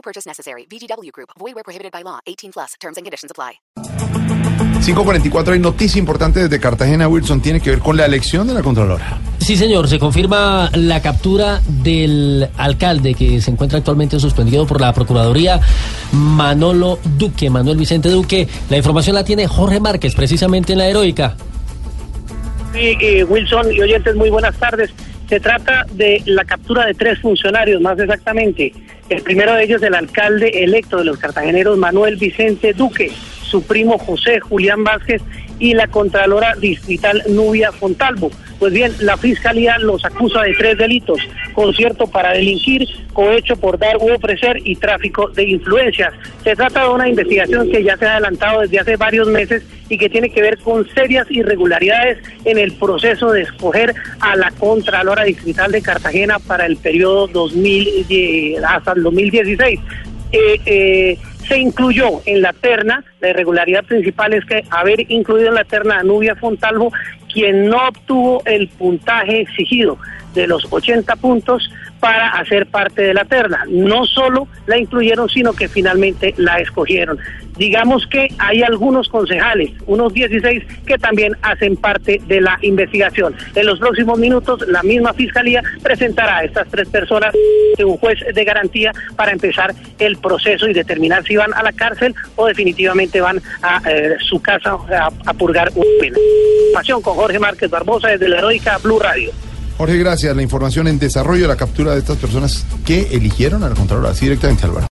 No purchase necessary. VGW Group. Void where prohibited by law. 18 plus. Terms and conditions apply. 544 hay noticia importante desde Cartagena, Wilson, tiene que ver con la elección de la Contralora. Sí, señor, se confirma la captura del alcalde que se encuentra actualmente suspendido por la Procuraduría, Manolo Duque, Manuel Vicente Duque. La información la tiene Jorge Márquez, precisamente en la heroica. Sí, eh, Wilson y oyentes, muy buenas tardes. Se trata de la captura de tres funcionarios, más exactamente. El primero de ellos, el alcalde electo de los cartageneros, Manuel Vicente Duque, su primo José Julián Vázquez y la Contralora Distrital Nubia Fontalvo. Pues bien, la Fiscalía los acusa de tres delitos, concierto para delinquir, cohecho por dar u ofrecer y tráfico de influencias. Se trata de una investigación que ya se ha adelantado desde hace varios meses y que tiene que ver con serias irregularidades en el proceso de escoger a la Contralora Distrital de Cartagena para el periodo 2000, hasta el 2016. Eh, eh, se incluyó en la terna, la irregularidad principal es que haber incluido en la terna a Nubia Fontalvo, quien no obtuvo el puntaje exigido de los 80 puntos para hacer parte de la terna. No solo la incluyeron, sino que finalmente la escogieron. Digamos que hay algunos concejales, unos 16, que también hacen parte de la investigación. En los próximos minutos, la misma fiscalía presentará a estas tres personas de un juez de garantía para empezar el proceso y determinar si van a la cárcel o definitivamente van a eh, su casa a, a purgar una pena. Pasión con Jorge Márquez Barbosa desde la Heroica Blue Radio. Jorge, gracias. La información en desarrollo de la captura de estas personas que eligieron a la Contralora. Así directamente, Álvaro.